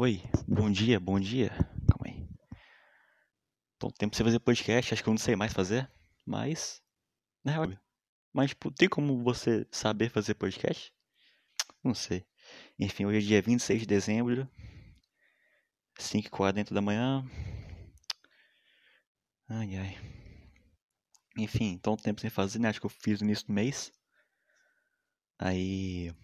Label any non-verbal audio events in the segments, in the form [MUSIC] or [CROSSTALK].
Oi, bom dia, bom dia. Calma aí. Tô um tempo sem fazer podcast, acho que eu não sei mais fazer, mas. Na real. Mas, tipo, tem como você saber fazer podcast? Não sei. Enfim, hoje é dia 26 de dezembro, 5h40 da manhã. Ai, ai. Enfim, tô um tempo sem fazer, né? Acho que eu fiz no início do mês. Aí.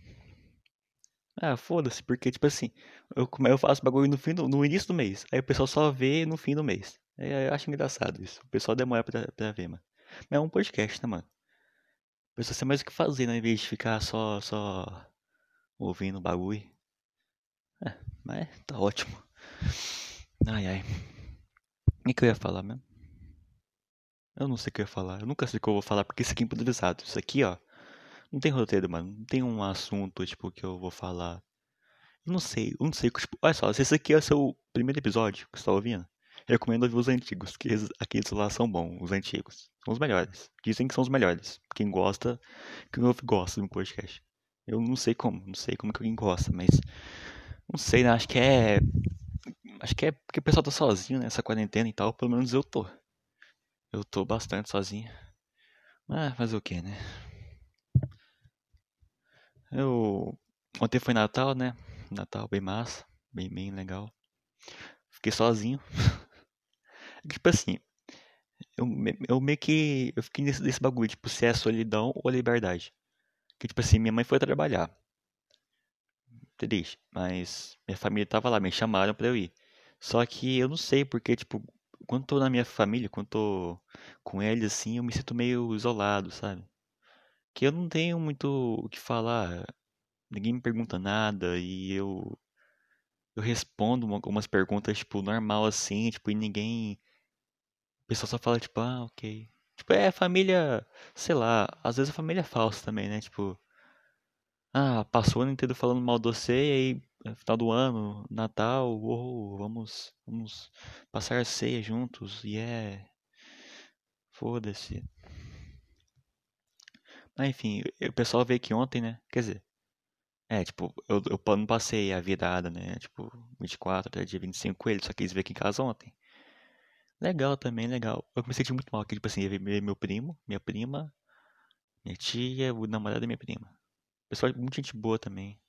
Ah, foda-se, porque, tipo assim, eu, eu faço bagulho no, fim do, no início do mês. Aí o pessoal só vê no fim do mês. Eu acho engraçado isso. O pessoal demora pra, pra ver, mano. Mas é um podcast, né, mano? O pessoal tem mais o que fazer, né? Em vez de ficar só, só ouvindo bagulho. É, mas tá ótimo. Ai, ai. O que eu ia falar mesmo? Eu não sei o que eu ia falar. Eu nunca sei o que eu vou falar porque isso aqui é improvisado. Isso aqui, ó. Não tem roteiro, mano. Não tem um assunto, tipo, que eu vou falar. Eu não sei, eu não sei. Tipo, olha só, se esse aqui é o seu primeiro episódio que você tá ouvindo, recomendo ouvir os antigos, que aqueles lá são bons, os antigos. São os melhores. Dizem que são os melhores. Quem gosta, quem ouve gosta do podcast. Eu não sei como, não sei como que alguém gosta, mas. Não sei, né? Acho que é. Acho que é porque o pessoal tá sozinho nessa quarentena e tal. Pelo menos eu tô. Eu tô bastante sozinho. Mas fazer o que, né? Eu. Ontem foi Natal, né? Natal bem massa. Bem, bem legal. Fiquei sozinho. [LAUGHS] tipo assim. Eu, eu meio que. Eu fiquei nesse, nesse bagulho, tipo, se é solidão ou liberdade. Que tipo assim, minha mãe foi trabalhar. Triste. Mas minha família tava lá, me chamaram pra eu ir. Só que eu não sei, porque, tipo, quando tô na minha família, quando tô com eles, assim, eu me sinto meio isolado, sabe? Que eu não tenho muito o que falar. Ninguém me pergunta nada e eu eu respondo algumas perguntas tipo normal assim, tipo, e ninguém o pessoal só fala tipo, ah, OK. Tipo, é família, sei lá, às vezes a família é falsa também, né? Tipo, ah, passou o ano inteiro falando mal de você e aí é final do ano, Natal, oh, vamos vamos passar a ceia juntos e yeah. é foda-se. Mas enfim, o pessoal veio aqui ontem, né? Quer dizer, é, tipo, eu, eu não passei a virada, né? Tipo, 24 até dia 25 com ele, só eles veio aqui em casa ontem. Legal também, legal. Eu comecei a sentir muito mal aqui, tipo assim, ver meu primo, minha prima, minha tia, o namorado da minha prima. Pessoal, muita gente boa também.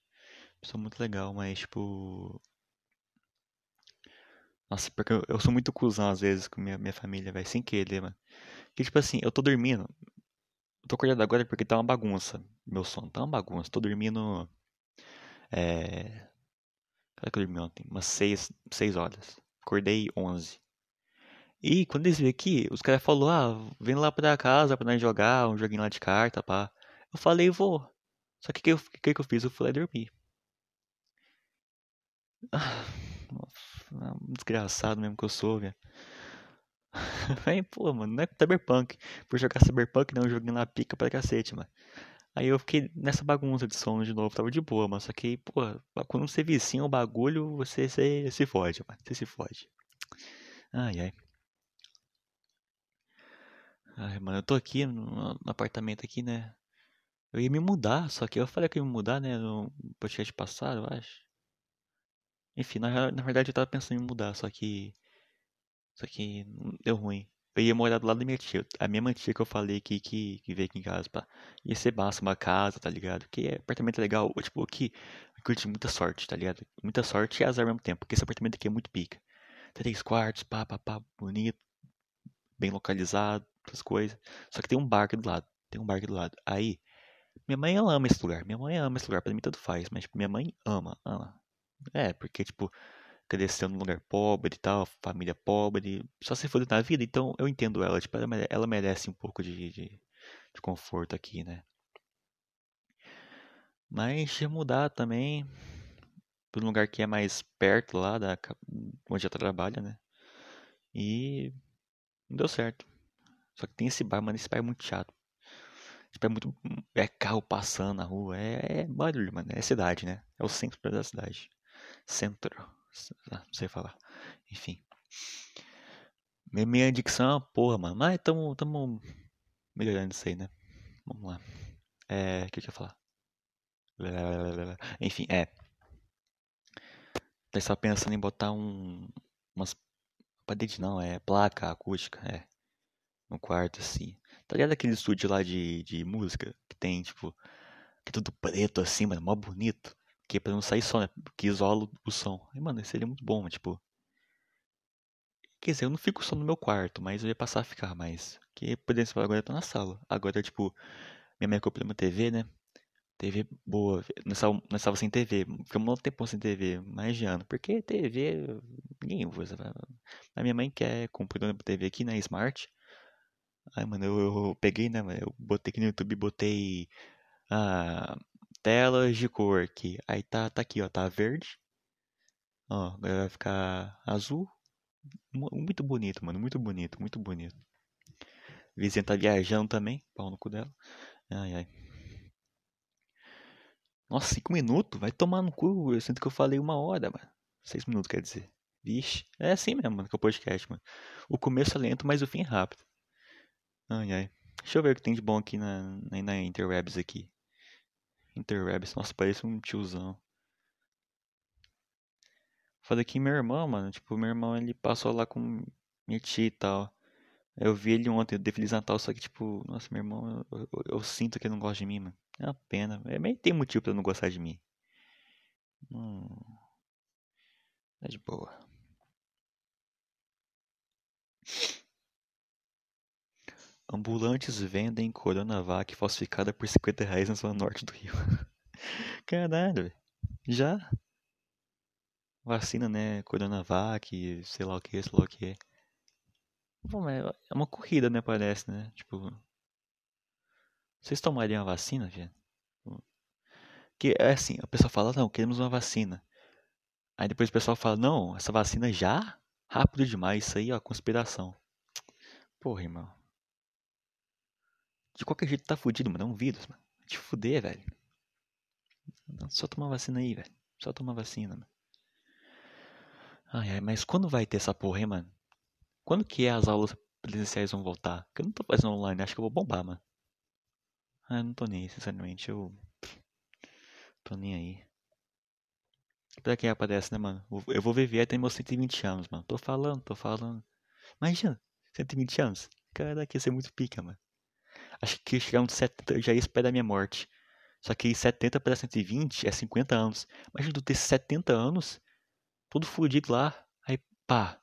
Pessoal muito legal, mas, tipo. Nossa, porque eu, eu sou muito cuzão às vezes com minha, minha família, velho, sem querer, mano. Que, tipo assim, eu tô dormindo, eu tô acordado agora porque tá uma bagunça. Meu sono tá uma bagunça. Tô dormindo. É. Cara que eu dormi ontem? Umas 6, 6 horas. Acordei 11. E quando eles vêm aqui, os caras falaram: ah, vem lá pra casa pra nós jogar um joguinho lá de carta, pá. Eu falei: vou. Só que o que, eu, que, que eu fiz? Eu fui lá dormir. Ah, desgraçado mesmo que eu sou, velho. [LAUGHS] Aí, pô, mano, não é Cyberpunk. Por jogar Cyberpunk, não, joguinho lá pica pra cacete, mano. Aí eu fiquei nessa bagunça de sono de novo, tava de boa, mas só que, pô, quando você vicia o bagulho, você, você se fode, mano. Você se fode. Ai, ai. Ai, mano, eu tô aqui no, no apartamento aqui, né? Eu ia me mudar, só que eu falei que eu ia me mudar, né? No podcast passado, eu acho. Enfim, na, na verdade eu tava pensando em mudar, só que só que deu ruim. Eu ia morar do lado da minha tia. A mesma tia que eu falei que, que, que veio aqui em casa, pá. Ia ser massa uma casa, tá ligado? Que é apartamento legal. Tipo, aqui, eu tive muita sorte, tá ligado? Muita sorte e azar ao mesmo tempo. Porque esse apartamento aqui é muito pica. Três quartos, pá, pá, pá, bonito. Bem localizado, essas coisas. Só que tem um bar aqui do lado. Tem um bar aqui do lado. Aí, minha mãe ela ama esse lugar. Minha mãe ama esse lugar. Pra mim tanto faz. Mas, tipo, minha mãe ama, ama. É, porque, tipo, cresceu num lugar pobre e tal, família pobre, só se for na vida, então eu entendo ela, tipo, ela merece um pouco de, de, de conforto aqui, né? Mas ia mudar também para um lugar que é mais perto lá da onde ela trabalha, né? E não deu certo. Só que tem esse bar, mano, esse bar é muito chato. Tipo, é muito. É carro passando na rua. É, é barulho, mano. É cidade, né? É o centro da cidade. Centro. Ah, não sei falar. Enfim. Minha dicção, porra, mano. Mas tamo, tamo melhorando isso aí, né? Vamos lá. É. O que eu ia falar? Enfim, é. Daí só pensando em botar um. Umas. Parede não, é placa acústica, é. No quarto, assim. Tá ligado aquele estúdio lá de, de música? Que tem, tipo. Que é tudo preto assim, mano. Mó bonito. Que é pra não sair som, né? Que isola o som. E, mano, seria muito bom, tipo. Quer dizer, eu não fico só no meu quarto, mas eu ia passar a ficar mais. Que, por exemplo, agora eu tô na sala. Agora, tipo, minha mãe comprou uma TV, né? TV boa. Nós estávamos sem TV. Ficamos um tempo sem TV, mais de ano. Porque TV, ninguém usa. A minha mãe quer comprar uma TV aqui né, Smart. Aí, mano, eu, eu peguei, né? Eu botei aqui no YouTube, botei ah, telas de cor aqui. Aí tá, tá aqui, ó, tá verde. Ó, agora vai ficar azul. Muito bonito, mano, muito bonito, muito bonito. Vizinha tá viajando também, pau no cu dela. Ai, ai. Nossa, cinco minutos? Vai tomar no cu. Eu sinto que eu falei uma hora, mano. Seis minutos, quer dizer. Vixe. É assim mesmo, mano, que é o podcast, mano. O começo é lento, mas o fim é rápido. Ai, ai. Deixa eu ver o que tem de bom aqui na, na, na Interwebs aqui. Interwebs, nossa, parece um tiozão. Falei que meu irmão, mano, tipo, meu irmão ele passou lá com minha tia e tal. Eu vi ele ontem, eu dei Feliz Natal, só que, tipo, nossa, meu irmão, eu, eu, eu, sinto que ele não gosta de mim, mano. É uma pena. É, mas tem motivo pra não gostar de mim. Hum. É de boa. Ambulantes vendem Coronavac falsificada por 50 reais na zona norte do Rio. [LAUGHS] Caralho, já? Vacina, né? Coronavac, sei lá o que, sei lá o que. Bom, é uma corrida, né? Parece, né? Tipo. Vocês tomariam a vacina, gente? Que é assim, a pessoa fala, não, queremos uma vacina. Aí depois o pessoal fala, não, essa vacina já? Rápido demais, isso aí, ó, conspiração. Porra, irmão. De qualquer jeito tá fudido, mano. É um vírus, mano. Te fuder, velho. Só tomar vacina aí, velho. Só tomar vacina, mano. Ai, ai, mas quando vai ter essa porra, hein, mano? Quando que é as aulas presenciais vão voltar? Porque eu não tô fazendo online, acho que eu vou bombar, mano. Ah, eu não tô nem aí, sinceramente, eu. Tô nem aí. Pra quem aparece, né, mano? Eu vou viver até meus 120 anos, mano. Tô falando, tô falando. Imagina, 120 anos. Caraca, ia ser muito pica, mano. Acho que chegar uns 70 eu já ia esperar a minha morte. Só que 70 para 120 é 50 anos. Imagina tu ter 70 anos, todo fudido lá. Aí, pá,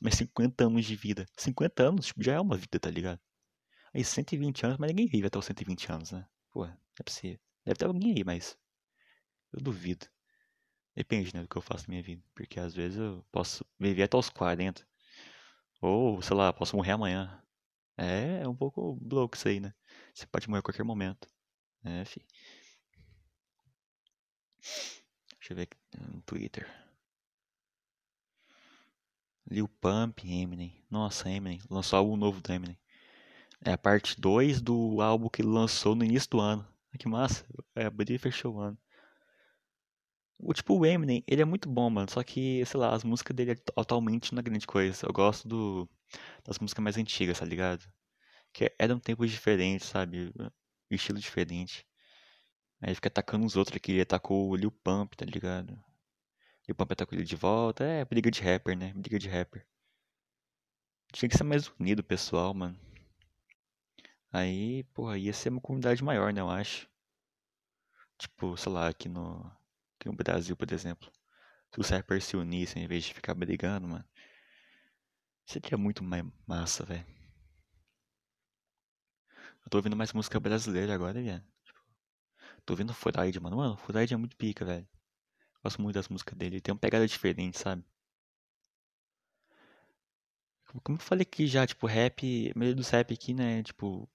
mais 50 anos de vida. 50 anos tipo, já é uma vida, tá ligado? Aí 120 anos, mas ninguém vive até os 120 anos, né? Pô, é possível. Deve ter alguém aí, mas eu duvido. Depende, né, do que eu faço na minha vida. Porque às vezes eu posso viver até os 40. Ou, sei lá, posso morrer amanhã. É, é um pouco louco isso aí, né? Você pode morrer a qualquer momento. É, fi. Deixa eu ver aqui no Twitter. Lil Pump, Eminem. Nossa, Eminem. Lançou álbum novo do Eminem. É a parte 2 do álbum que ele lançou no início do ano. Que massa. É, abriu e fechou o ano. O tipo, o Eminem, ele é muito bom, mano. Só que, sei lá, as músicas dele é totalmente uma grande coisa. Eu gosto do, das músicas mais antigas, tá ligado? Que eram tempos diferentes, sabe? Estilo diferente. Aí fica atacando os outros aqui. Ele atacou o Lil Pump, tá ligado? O Pump com ele de volta. É, briga de rapper, né? Briga de rapper. Tinha que ser mais unido pessoal, mano. Aí, porra, ia ser uma comunidade maior, né? Eu acho. Tipo, sei lá, aqui no, no Brasil, por exemplo. Se os rappers se unissem em vez de ficar brigando, mano. Seria muito mais massa, velho. Eu tô ouvindo mais música brasileira agora, velho. Tô ouvindo Furaide, mano. Mano, Furaide é muito pica, velho. Gosto muito das músicas dele. Tem uma pegada diferente, sabe? Como eu falei aqui já, tipo, rap, maioria dos rap aqui, né, tipo,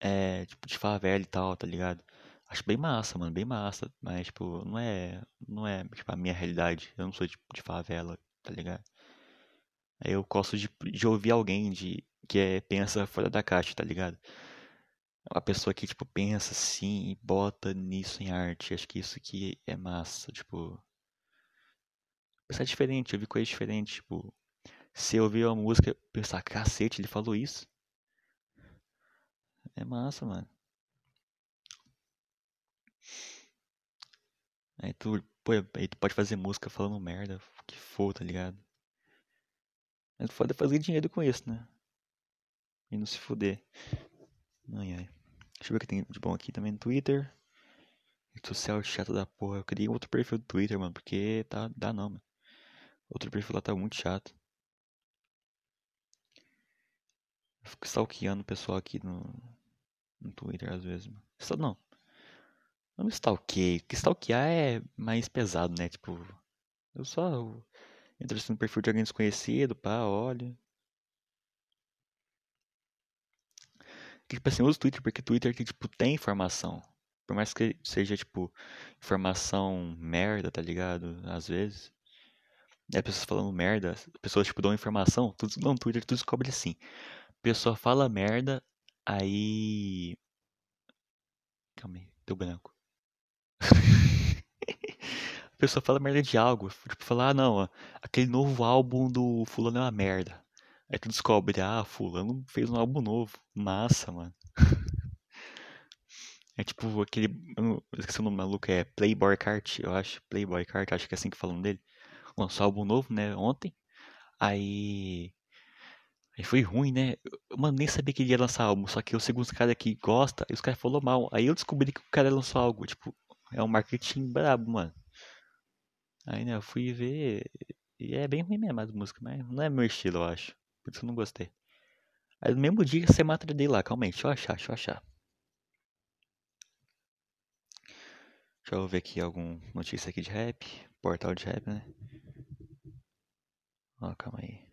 é, tipo, de favela e tal, tá ligado? Acho bem massa, mano, bem massa, mas, tipo, não é, não é, tipo, a minha realidade, eu não sou, tipo, de favela, tá ligado? Eu gosto de, de ouvir alguém de, que é, pensa fora da caixa, tá ligado? Uma pessoa que, tipo, pensa assim e bota nisso em arte. Acho que isso aqui é massa, tipo. Pensar diferente, ouvir coisas diferentes, tipo. Se eu ouvir uma música, pensar, cacete, ele falou isso. É massa, mano. Aí tu, pô, aí tu pode fazer música falando merda, que for, tá ligado? Aí tu pode fazer dinheiro com isso, né? E não se fuder. Ai, ai. Deixa eu ver o que tem de bom aqui também no Twitter. Rede social chato da porra. Eu criei outro perfil do Twitter, mano, porque tá, dá não, mano. Outro perfil lá tá muito chato. Eu fico stalkeando o pessoal aqui no, no Twitter às vezes, mano. Só não. Não stalkeio. Porque stalkear é mais pesado, né? Tipo, eu só entro assim no perfil de alguém desconhecido, pá, olha. Tipo assim, eu uso Twitter porque Twitter que, tipo, tem informação. Por mais que seja, tipo, informação merda, tá ligado? Às vezes. É pessoas falando merda, pessoas, tipo, dão informação, tudo no Twitter, tu descobre assim. Pessoa fala merda, aí. Calma aí, deu branco. [LAUGHS] A pessoa fala merda de algo, tipo, falar, ah, não, aquele novo álbum do fulano é uma merda. Aí tu descobre, ah, fulano fez um álbum novo. Massa, mano. [LAUGHS] É tipo aquele. Eu não- esqueci o nome maluco, é Playboy Cart, eu acho. Playboy Cart, acho que é assim que falam dele. Lançou álbum novo, né, ontem. Aí. Aí foi ruim, né? Mano, nem sabia que ele ia lançar álbum, só que eu sigo uns caras que gosta e os caras falaram mal. Aí eu descobri que o cara lançou algo, tipo, é um marketing brabo, mano. Aí, né, eu fui ver e é bem ruim mesmo as músicas, mas não é meu estilo, eu acho. Por isso eu não gostei. Aí no mesmo dia você mata dele lá, calma aí, deixa eu achar, deixa eu achar. Deixa eu ver aqui alguma notícia aqui de rap, portal de rap, né? Ó, calma aí.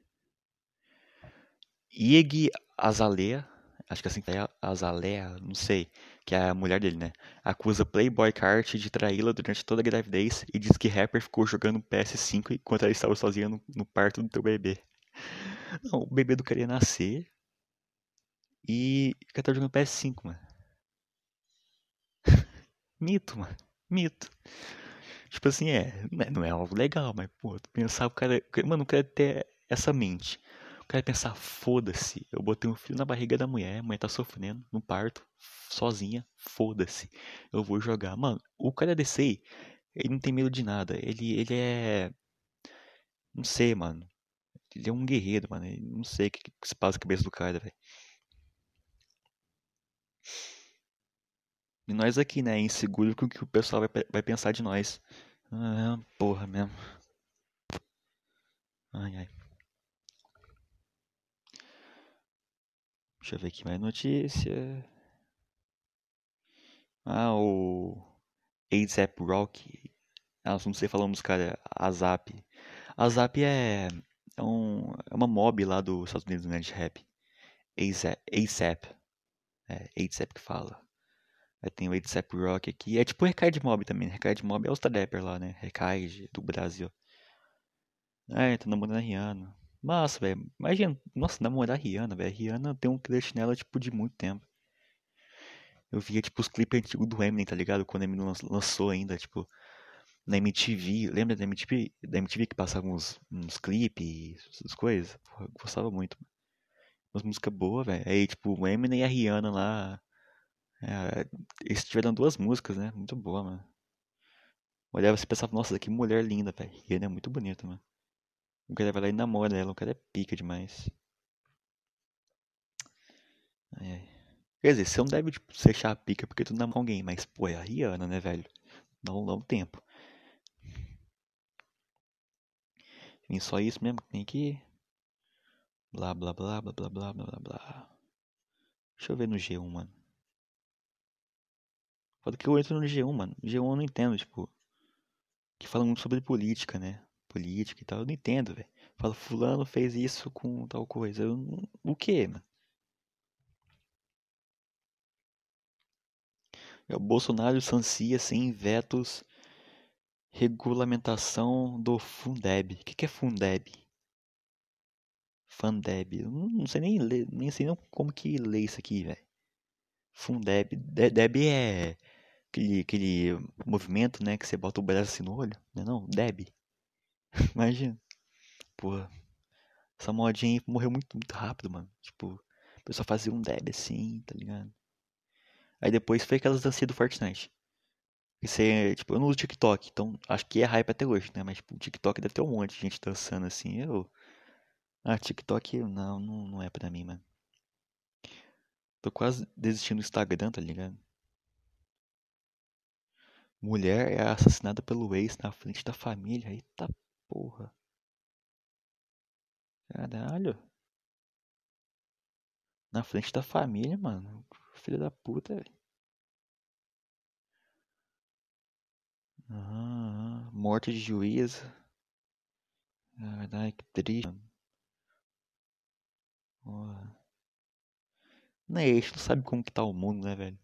Ieg Azalea, acho que assim que é Azalea, não sei, que é a mulher dele, né? Acusa Playboy Cart de traí-la durante toda a gravidez e diz que rapper ficou jogando PS5 enquanto ela estava sozinha no, no parto do teu bebê. Não, o bebê do cara ia nascer e o cara tá jogando PS5, mano. [LAUGHS] Mito, mano. Mito. Tipo assim, é, não é- é algo legal, mas, pô, pensar o cara. Mano, o cara ter essa mente. O cara pensar, foda-se, eu botei um filho na barriga da mulher, a mulher tá sofrendo no parto, sozinha, foda-se, eu vou jogar. Mano, o cara aí, ele não tem medo de nada. Ele, ele é. Não sei, mano. Ele é um guerreiro, mano. Ele- não sei o que, que se passa na cabeça do cara, velho. E nós aqui, né, inseguro com o que o pessoal vai, vai pensar de nós. Ah, porra mesmo. Ai, ai. Deixa eu ver aqui mais notícia. Ah, o ASAP Rock. Ah, não sei falar dos caras. ASAP. ASAP é, é, um, é uma mob lá dos Estados Unidos, né, de rap. ASAP. É, ASAP que fala. Aí tem o ASAP Rock aqui. É tipo o Recaide Mob também. Recaide Mob é os rapper lá, né? Recaide do Brasil. É, tá namorando a Rihanna. Massa, velho. Imagina, nossa, namorar a Rihanna, velho. Rihanna tem um crush nela, tipo, de muito tempo. Eu via, tipo, os clipes antigos do Eminem, tá ligado? Quando o Eminem lan- lançou ainda, tipo, na MTV. Lembra da MTV? Da MTV que passava uns, uns clipes, essas coisas? Porra, eu gostava muito. Umas músicas boas, velho. Aí, tipo, o Eminem e a Rihanna lá. É, eles tiveram duas músicas, né? Muito boa, mano. Olhava e pensava, nossa, que mulher linda, velho. Rihanna é muito bonita, mano. O cara vai lá e namora ela, né? o cara é pica demais. Quer dizer, você não deve tipo, a pica porque tu namora alguém, mas pô, é a Rihanna, né, velho? Dá um longo tempo. Enfim, só isso mesmo que tem aqui. Blá, blá, blá, blá, blá, blá, blá, blá. Deixa eu ver no G1, mano. Foda que eu entro no G1, mano. G1 eu não entendo, tipo. Que fala muito sobre política, né? Política e tal. Eu não entendo, velho. Fala, fulano fez isso com tal coisa. Eu, não- o quê, mano? É o Bolsonaro sancia sem vetos regulamentação do Fundeb. O que, que é Fundeb? Fundeb. Eu não, não sei nem ler, nem sei nem como que lê isso aqui, velho. Fundeb. De- Deb é aquele, aquele movimento, né, que você bota o braço assim no olho, né não? Deb. [LAUGHS] Imagina. Porra, essa modinha aí morreu muito, muito rápido, mano. Tipo, o pessoal fazia um Deb assim, tá ligado? Aí depois foi aquelas dancinhas do Fortnite. Isso é, tipo, eu não uso TikTok, então acho que é hype até hoje, né? Mas, tipo, o TikTok deve ter um monte de gente dançando assim. Eu. Ah, TikTok não, não, não é pra mim, mano. Tô quase desistindo do Instagram, tá ligado? Mulher é assassinada pelo ex na frente da família. Eita porra. Caralho. Na frente da família, mano. Filho da puta, velho. Ah, morte de juíza. Caralho, que triste, mano. Porra. Não é, a gente não sabe como que tá o mundo, né, velho?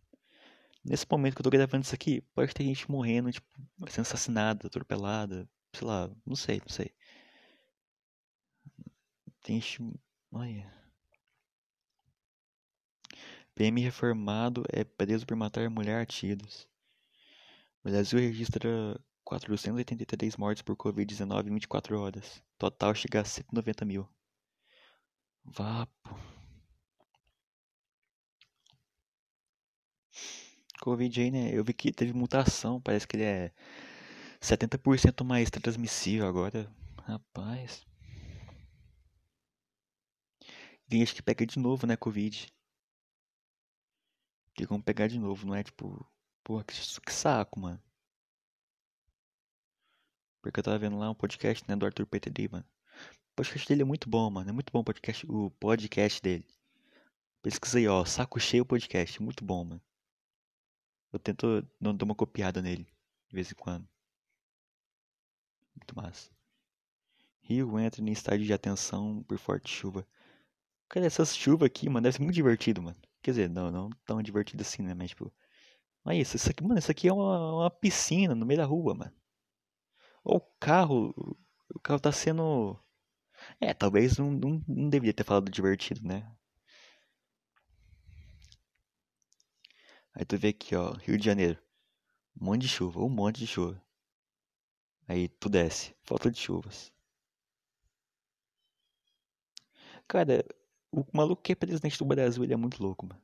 Nesse momento que eu tô gravando isso aqui, pode ter gente morrendo, tipo, sendo assassinada, atropelada, sei lá, não sei, não sei. Tem. Olha. PM reformado é preso por matar mulher a tiros. O Brasil registra 483 mortes por Covid-19 em 24 horas. Total chega a 190 mil. Vapo. Covid aí, né? Eu vi que teve mutação. Parece que ele é 70% mais transmissível agora. Rapaz. Tem gente que pega de novo, né? Covid. Tem como pegar de novo, não é tipo. Porra, que, que saco, mano. Porque eu tava vendo lá um podcast, né, do Arthur Petri, mano. O podcast dele é muito bom, mano. É muito bom o podcast, o podcast dele. Pesquisa aí, ó. Saco cheio podcast. Muito bom, mano. Eu tento não dar uma copiada nele, de vez em quando. Muito massa. Rio entra em estádio de atenção por forte chuva. Cara, essas chuvas aqui, mano, deve ser muito divertido, mano. Quer dizer, não, não tão divertido assim, né? Mas, tipo. Olha isso, isso aqui, mano, isso aqui é uma, uma piscina no meio da rua, mano. Ou o carro. O carro tá sendo. É, talvez não, não, não deveria ter falado divertido, né? Aí tu vê aqui, ó, Rio de Janeiro. Um monte de chuva, um monte de chuva. Aí tu desce, falta de chuvas. Cara, o maluco que é presidente do Brasil, ele é muito louco, mano.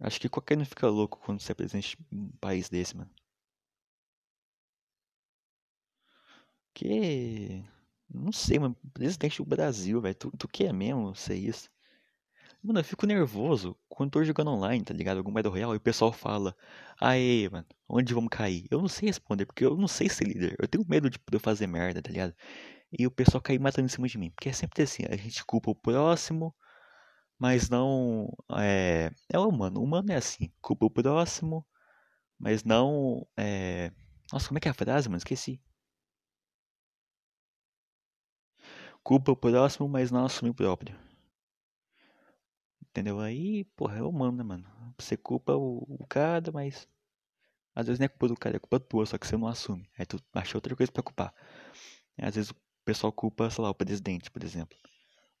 Acho que qualquer um fica louco quando você é presidente de um país desse, mano. Que. Não sei, mano. Presidente do Brasil, velho. Tu, tu quer mesmo ser isso? Mano, eu fico nervoso quando tô jogando online, tá ligado? Algum Battle Royale e o pessoal fala: Aê, mano, onde vamos cair? Eu não sei responder, porque eu não sei ser líder. Eu tenho medo de poder fazer merda, tá ligado? E o pessoal cair matando em cima de mim. Porque é sempre assim: a gente culpa o próximo, mas não. É. É humano. O humano é assim: culpa o próximo, mas não. É. Nossa, como é que é a frase, mano? Esqueci. Culpa o próximo, mas não assume o próprio. Entendeu? Aí, porra, é humano, né, mano? Você culpa o, o cara, mas. Às vezes não é culpa do cara, é culpa tua, só que você não assume. Aí tu acha outra coisa pra culpar. Às vezes o pessoal culpa, sei lá, o presidente, por exemplo.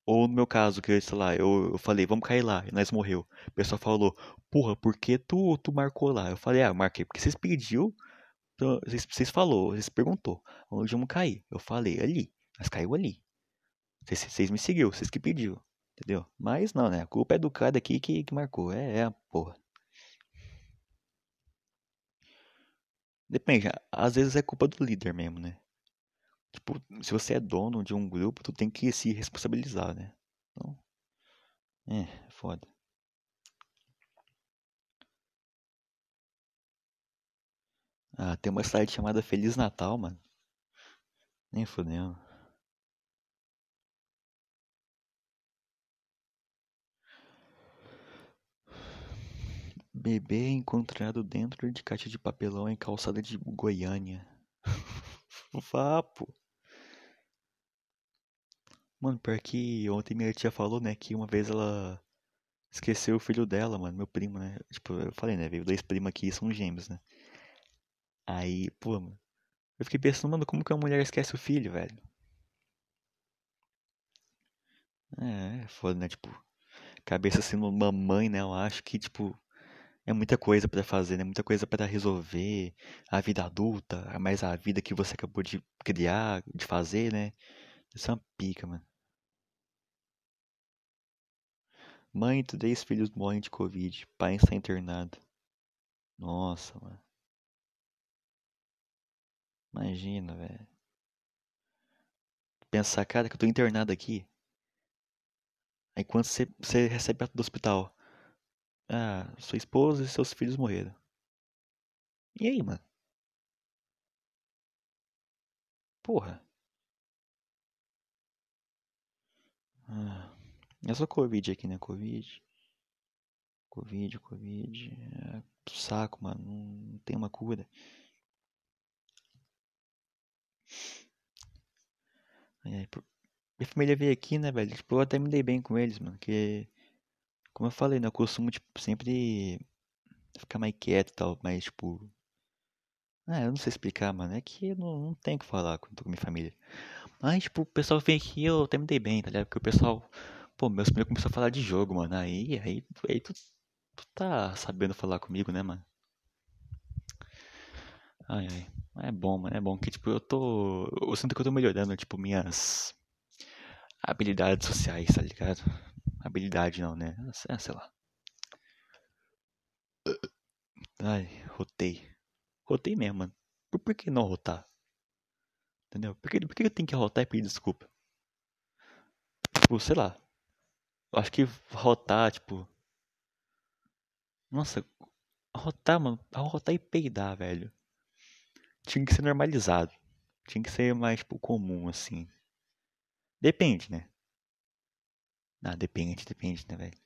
Ou no meu caso, que, sei lá, eu, eu falei, vamos cair lá, e nós morreu. O pessoal falou, porra, por que tu, tu marcou lá? Eu falei, ah, marquei porque vocês pediu, vocês, vocês falou, vocês perguntou, onde vamos cair? Eu falei, ali, mas caiu ali. Vocês, vocês me seguiu, vocês que pediu. Entendeu? Mas não, né? A culpa é do cara aqui que, que marcou. É, é a porra. Depende, às vezes é culpa do líder mesmo, né? Tipo, se você é dono de um grupo, tu tem que se responsabilizar, né? Então, é, é foda. Ah, tem uma slide chamada Feliz Natal, mano. Nem fodendo. Bebê encontrado dentro de caixa de papelão em calçada de Goiânia. [LAUGHS] Vapo. Mano, pior que ontem minha tia falou, né, que uma vez ela esqueceu o filho dela, mano, meu primo, né? Tipo, eu falei, né, veio dois primos aqui, são gêmeos, né? Aí, pô, mano, eu fiquei pensando, mano, como que uma mulher esquece o filho, velho? É, é foda, né? Tipo, cabeça sendo uma mãe, né? Eu acho que, tipo, é muita coisa pra fazer, né? Muita coisa pra resolver. A vida adulta, mais a vida que você acabou de criar, de fazer, né? Isso é uma pica, mano. Mãe três filhos morrem de Covid. Pai está internado. Nossa, mano. Imagina, velho. Pensar, cara, que eu tô internado aqui. Aí quando você, você recebe a do hospital. Ah, sua esposa e seus filhos morreram. E aí, mano? Porra. Ah, é só Covid aqui, né? Covid. Covid, Covid. É, saco, mano. Não tem uma cura. Minha família veio aqui, né, velho? Tipo, eu até me dei bem com eles, mano. Que, como eu falei, né? Eu costumo, tipo, sempre ficar mais quieto e tal. Mas, tipo. Ah, eu não sei explicar, mano. É que não, não tenho o que falar com, com minha família. Mas, tipo, o pessoal veio aqui eu até me dei bem, tá ligado? Porque o pessoal. Pô, meus primos começaram a falar de jogo, mano. Aí, aí, aí tu, tu tá sabendo falar comigo, né, mano? Ai, ai. É bom, mano. É bom que, tipo, eu tô. Eu sinto que eu tô melhorando, tipo, minhas habilidades sociais, tá ligado? Habilidade não, né? É, sei lá. Ai, rotei. Rotei mesmo, mano. Por, por que não rotar? Entendeu? Por que, por que eu tenho que rotar e pedir desculpa? Tipo, sei lá. Eu acho que rotar, tipo. Nossa, rotar, mano. Rotar e peidar, velho. Tinha que ser normalizado. Tinha que ser mais, tipo, comum, assim. Depende, né? Ah, depende, depende, né, velho?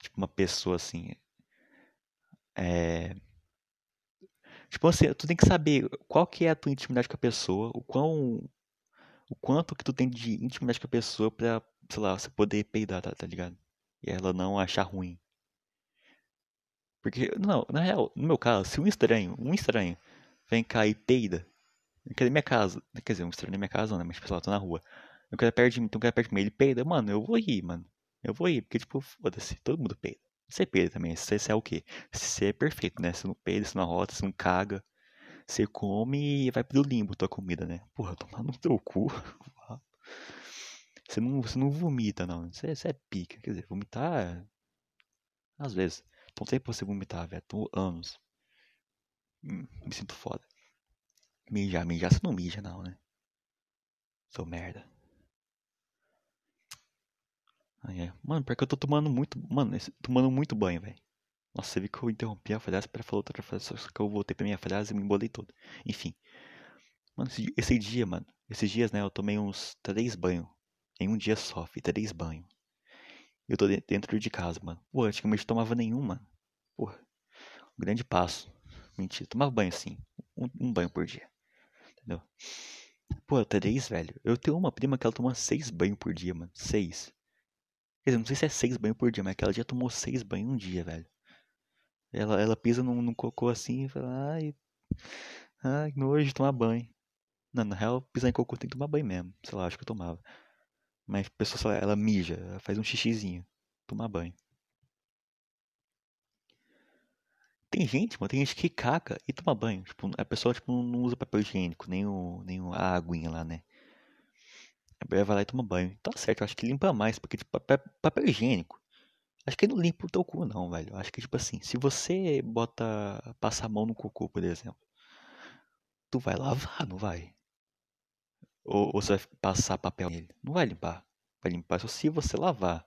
Tipo, uma pessoa assim. É. Tipo assim, tu tem que saber qual que é a tua intimidade com a pessoa, o quão. O quanto que tu tem de intimidade com a pessoa pra, sei lá, você poder peidar, tá, tá ligado? E ela não achar ruim. Porque, não, na real, no meu caso, se um estranho, um estranho, vem cá e peida, quer minha casa, quer dizer, um estranho na minha casa, não, né? Mas, pessoal, eu tô na rua. Eu quero perto de mim, então eu quero perto de mim, ele peida, mano, eu vou rir, mano. Eu vou rir, porque, tipo, foda-se, todo mundo peida. Você peida também, você, você é o quê? Você é perfeito, né? Você não peida, você não rota, você não caga. Você come e vai pro limbo tua comida, né? Porra, tomar no teu cu. [LAUGHS] Você não, você não vomita, não. Você, você é pica. Quer dizer, vomitar. Às vezes. Não tem pra você vomitar, velho. Tô anos. Hum, me sinto foda. Mijar, mijar, você não mija, não, né? Sou merda. Ai, é. Mano, porque eu tô tomando muito. Mano, tomando muito banho, velho. Nossa, você viu que eu interrompi a frase para falar outra frase, só que eu voltei pra minha frase e me embolei todo. Enfim. Mano, esse, esse dia, mano. Esses dias, né, eu tomei uns três banhos. Em um dia só, fiz três banhos. Eu tô de- dentro de casa, mano. Pô, antigamente eu tomava nenhum, mano. Porra, um grande passo. Mentira, tomava banho sim. Um, um banho por dia. Entendeu? Pô, três, velho. Eu tenho uma prima que ela toma seis banhos por dia, mano. Seis. Quer dizer, não sei se é seis banhos por dia, mas que ela já tomou seis banhos um dia, velho. Ela, ela pisa num, num cocô assim e fala, ai, ai, nojo tomar banho. Não, na real, pisar em cocô tem que tomar banho mesmo. Sei lá, acho que eu tomava. Mas a pessoa, sei lá, ela mija, ela faz um xixizinho. Tomar banho. Tem gente, mano, tem gente que caca e toma banho. Tipo, a pessoa, tipo, não usa papel higiênico, nem, o, nem a aguinha lá, né? A pessoa vai lá e toma banho. Tá certo, eu acho que limpa mais, porque, tipo, papel, papel higiênico. Acho que não limpa o teu cu, não, velho. Acho que, tipo assim, se você bota, passa a mão no cocô, por exemplo, tu vai lavar, não vai? Ou, ou você vai passar papel nele? Não vai limpar. Vai limpar só se você lavar.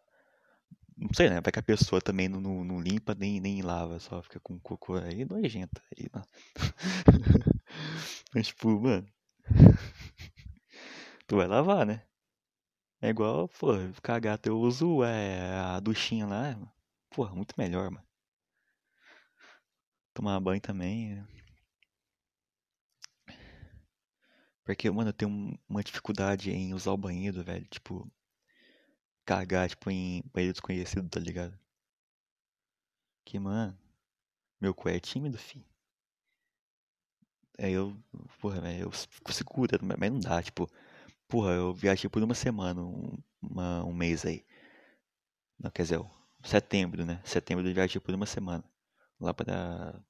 Não sei, né? Vai que a pessoa também não, não, não limpa nem, nem lava, só fica com cocô aí nojenta. Aí. [LAUGHS] Mas, tipo, mano, tu vai lavar, né? É igual, pô, cagar, eu uso é, a duchinha lá. Porra, muito melhor, mano. Tomar banho também. é. Porque, mano, eu tenho um- uma dificuldade em usar o banheiro, velho. Tipo, cagar, tipo, em banheiro desconhecido, tá ligado? Que, mano, meu cu é tímido, fi. Aí eu, porra, eu fico segura, mas não dá, tipo, porra, eu viajei por uma semana, um, uma- um mês aí. Não, quer dizer, setembro, né? Setembro eu viajei por uma semana. Lá pra.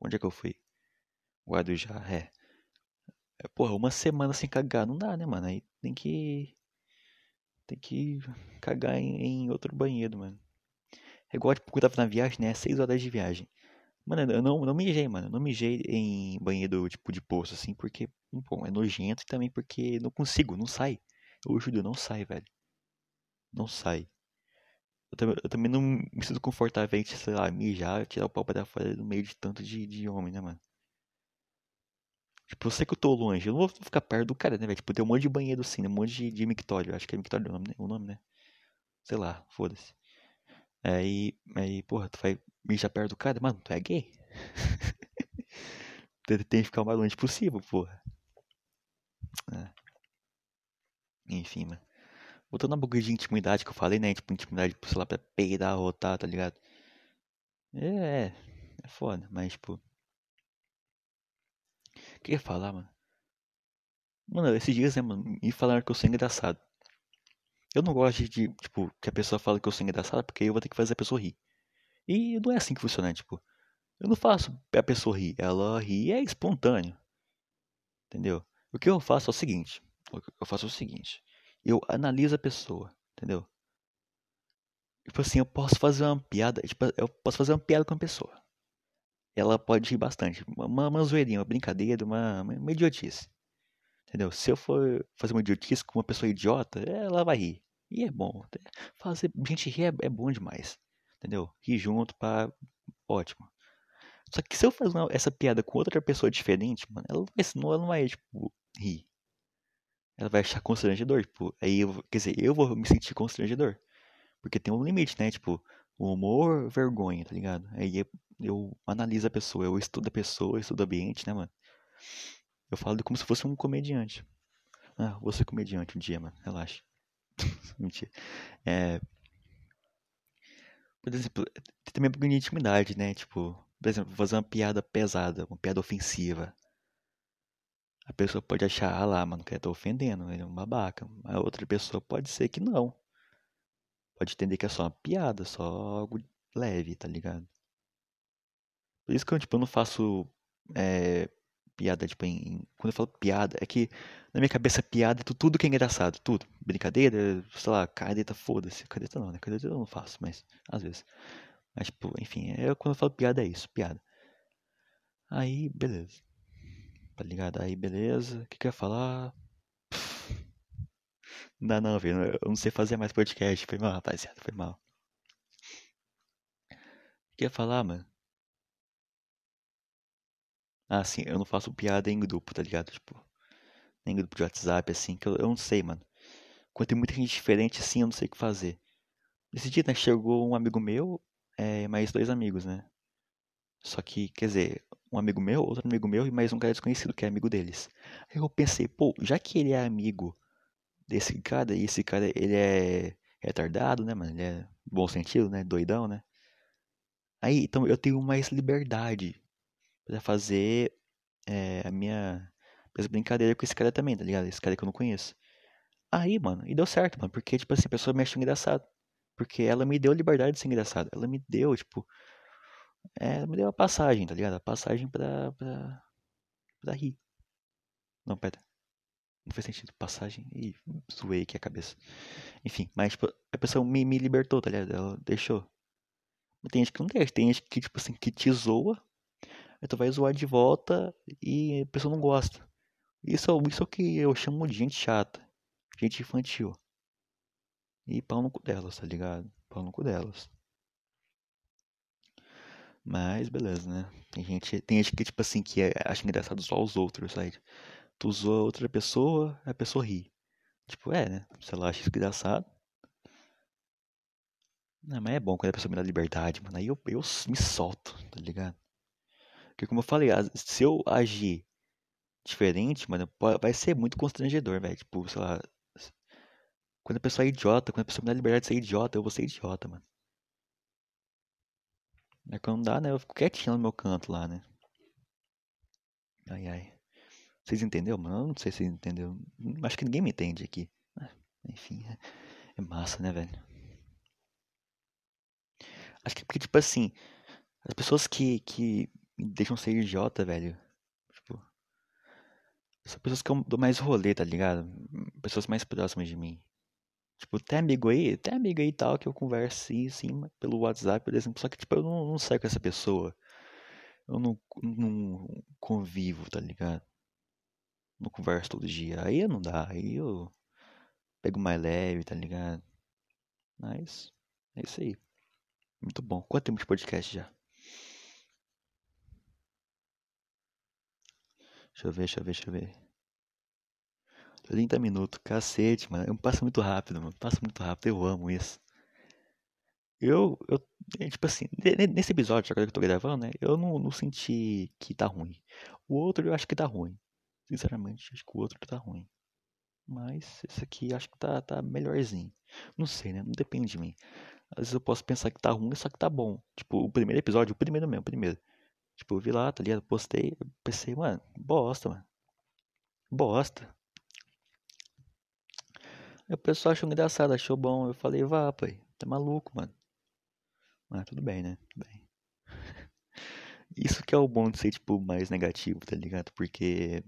Onde é que eu fui? Guarujá, é. É, Porra, uma semana sem cagar não dá, né, mano? Aí tem que. Tem que cagar em, em outro banheiro, mano. É igual, tipo, eu tava na viagem, né? Seis horas de viagem. Mano, eu não, não mijei, mano. Eu não mijei em banheiro, tipo, de poço, assim, porque, bom, é nojento e também porque não consigo, não sai. Eu juro, não sai, velho. Não sai. Eu, também- eu também não me sinto confortável em, sei lá, mijar, tirar o pau pra fora no meio de tanto de, de homem, né, mano? Tipo, eu sei que eu tô longe, eu não vou ficar perto do cara, né, velho? Tipo, tem um monte de banheiro assim, né? Um monte de, de mictório. Acho que é mictório o nome, né? O nome, né? Sei lá, foda-se. Aí, aí, porra, tu vai mijar perto do cara? Mano, tu é gay? [LAUGHS] Tem que ficar o mais longe possível, porra. É, enfim, mano. Voltando na bagulho de intimidade que eu falei, né? Tipo, intimidade, sei lá, pra peidar, rotar, tá ligado? É, é, é foda, mas, tipo, o que eu ia falar, mano? Mano, esses dias, né, mano, me falaram que eu sou engraçado. Eu não gosto de, tipo, que a pessoa fala que eu sou engraçado, porque eu vou ter que fazer a pessoa rir. E não é assim que funciona, tipo, eu não faço a pessoa rir, ela ri é espontâneo, entendeu? O que eu faço é o seguinte, eu faço é o seguinte, eu analiso a pessoa, entendeu? Tipo assim, eu posso fazer uma piada, tipo, eu posso fazer uma piada com a pessoa. Ela pode rir bastante, uma, uma zoeirinha, uma brincadeira, uma, uma idiotice. Entendeu? Se eu for fazer uma idiotice com uma pessoa idiota, ela vai rir. E é bom. Fazer gente rir é, é bom demais. Entendeu? Rir junto, pá, ótimo. Só que se eu fazer essa piada com outra pessoa diferente, mano, ela não vai, não, ela não vai, tipo, rir. Ela vai achar constrangedor, tipo, aí eu, quer dizer, eu vou me sentir constrangedor. Porque tem um limite, né? Tipo, humor, vergonha, tá ligado? Aí eu, eu analiso a pessoa, eu estudo a pessoa, eu estudo o ambiente, né, mano? Eu falo como se fosse um comediante. Ah, vou ser comediante um dia, mano. Relaxa. [LAUGHS] Mentira. É, por exemplo, tem também um pouquinho de intimidade, né? Tipo, por exemplo, fazer uma piada pesada, uma piada ofensiva. A pessoa pode achar, ah lá, mano, que eu tô ofendendo, ele é um babaca. A outra pessoa pode ser que não. Pode entender que é só uma piada, só algo leve, tá ligado? Por isso que eu, tipo, eu não faço é, piada, tipo, em... Quando eu falo piada, é que na minha cabeça piada é tu- tudo que é engraçado, tudo. Brincadeira, sei lá, careta, foda-se. Careta não, né? Careta eu não faço, mas às vezes. Mas, tipo, enfim, eu, quando eu falo piada é isso, piada. Aí, beleza. Tá ligado? Aí, beleza. O que que eu ia falar? Não, não, velho. Eu não sei fazer mais podcast. Foi mal, rapaziada. Foi mal. O que eu ia falar, mano? Ah, sim, eu não faço piada em grupo, tá ligado? Tipo, em grupo de WhatsApp, assim, que eu, eu não sei, mano. Quando tem muita gente diferente, assim, eu não sei o que fazer. Nesse dia, né, chegou um amigo meu, é, mais dois amigos, né? Só que, quer dizer, um amigo meu, outro amigo meu e mais um cara desconhecido, que é amigo deles. Aí eu pensei, pô, já que ele é amigo desse cara, e esse cara, ele é retardado, né, mano? Ele é bom sentido, né? Doidão, né? Aí, então eu tenho mais liberdade pra fazer é, a minha, minhas brincadeiras com esse cara também, tá ligado? Esse cara que eu não conheço. Aí, mano, e deu certo, mano, porque, tipo assim, a pessoa me achou engraçado. Porque ela me deu liberdade de ser engraçado. Ela me deu, tipo, é, ela me deu a passagem, tá ligado? A passagem pra, pra, pra rir. Não, pera. Não fez sentido. Passagem. Ih, zoei aqui a cabeça. Enfim, mas, tipo, a pessoa me, me libertou, tá ligado? Ela deixou. Tem gente que não deixa. Tem gente que, tipo assim, que te zoa. Aí tu vai zoar de volta e a pessoa não gosta. Isso, é- isso é o que eu chamo de gente chata. Gente infantil. E pau no cu delas, tá ligado? Pau no cu delas. Mas beleza, né? Tem gente, tem gente que, tipo assim, que é- acha engraçado só os outros, sabe? Tu zoa outra pessoa, a pessoa ri. Tipo, é, né? Se ela acha isso engraçado. Não, mas é bom quando a pessoa me dá liberdade, mano. Aí eu, eu me solto, tá ligado? Porque como eu falei, se eu agir diferente, mano, vai ser muito constrangedor, velho. Tipo, sei lá. Quando a pessoa é idiota, quando a pessoa me dá liberdade de ser idiota, eu vou ser idiota, mano. É quando dá, né? Eu fico quietinho no meu canto lá, né? Ai, ai. Vocês entenderam, mano? Eu não sei se vocês entenderam. Acho que ninguém me entende aqui. Ah, Enfim, é, é massa, né, velho? Acho que porque, tipo assim, as pessoas que, que me deixam ser idiota, velho. Tipo, são pessoas que eu dou mais rolê, tá ligado? Pessoas mais próximas de mim. Tipo, tem amigo aí, tem amigo aí e tal que eu converso sim, sim, pelo WhatsApp, por exemplo. Só que, tipo, eu não, não saio com essa pessoa eu não, não convivo, tá ligado? Não converso todo dia. Aí não dá. Aí eu pego mais leve, tá ligado? Mas é isso aí. Muito bom. Quanto tempo de podcast já? Deixa eu ver, deixa eu ver, deixa eu ver. 30 minutos, cacete, mano. Passa muito rápido, mano. Passa muito rápido, eu amo isso. Eu, eu é, tipo assim, nesse episódio agora que eu tô gravando, né? Eu não, não senti que tá ruim. O outro eu acho que tá ruim. Sinceramente, acho que o outro tá ruim. Mas esse aqui acho que tá, tá melhorzinho. Não sei, né? Não depende de mim. Às vezes eu posso pensar que tá ruim, só que tá bom. Tipo, o primeiro episódio, o primeiro mesmo, o primeiro. Tipo, eu vi lá, tá ligado? Postei, pensei, mano, bosta, mano. Bosta. Aí o pessoal achou engraçado, achou bom. Eu falei, vá, pai, tá maluco, mano. Mas tudo bem, né? Tudo bem. [LAUGHS] Isso que é o bom de ser, tipo, mais negativo, tá ligado? Porque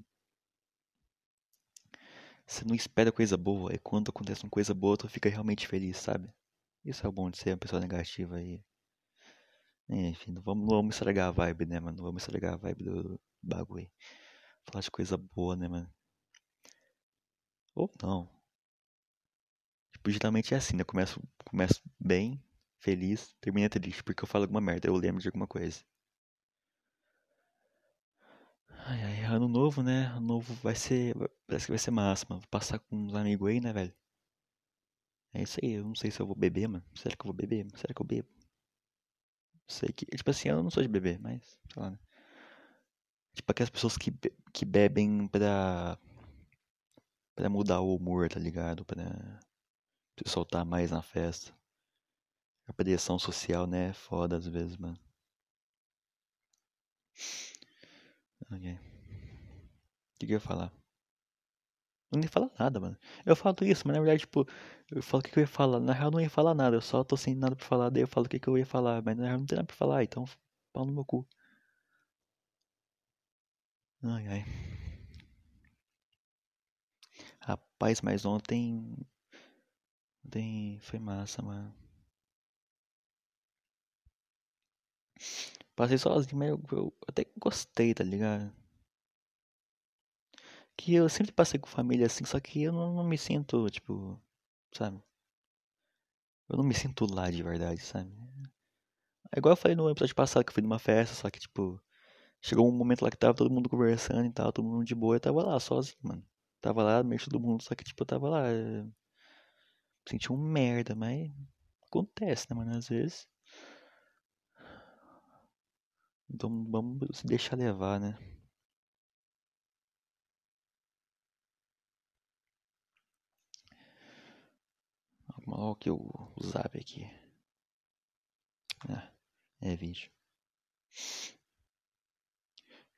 você não espera coisa boa, e quando acontece uma coisa boa, tu fica realmente feliz, sabe? Isso é o bom de ser uma pessoa negativa aí. Enfim, não vamos, não vamos estragar a vibe, né, mano? Não vamos estragar a vibe do bagulho. Falar de coisa boa, né, mano? Ou não. Tipo, geralmente é assim, né? Começo, começo bem, feliz, termina triste, porque eu falo alguma merda, eu lembro de alguma coisa. Ai, ai, ano novo, né? Ano novo vai ser. Parece que vai ser massa, mano. Vou passar com uns amigos aí, né, velho? É isso aí, eu não sei se eu vou beber, mano. Será que eu vou beber? Será que eu bebo? Sei que. Tipo assim, eu não sou de beber, mas. Sei lá, né? Tipo aquelas pessoas que, be que bebem pra. pra mudar o humor, tá ligado? Pra se soltar mais na festa. A pressão social, né? É foda às vezes, mano. Ok. O que, que eu ia falar? Nem falo nada, mano. Eu falo isso, mas na verdade, tipo, eu falo o que, que eu ia falar. Na real, eu não ia falar nada. Eu só tô sem nada pra falar, daí eu falo o que, que eu ia falar. Mas na real, não tem nada pra falar, então pau no meu cu. Ai, ai. Rapaz, mas ontem. Ontem foi massa, mano. Passei sozinho, mas eu, eu até gostei, tá ligado? Que eu sempre passei com família assim, só que eu não, não me sinto, tipo, sabe? Eu não me sinto lá de verdade, sabe? É igual eu falei no episódio passado que eu fui numa festa, só que, tipo, chegou um momento lá que tava todo mundo conversando e tal, todo mundo de boa, eu tava lá sozinho, mano. Tava lá, meio todo mundo, só que, tipo, eu tava lá. Eu... Eh, senti um merda, mas acontece, né, mano? Às vezes. Então vamos se deixar levar, né? Lá que o, o zap aqui. Ah, é vídeo.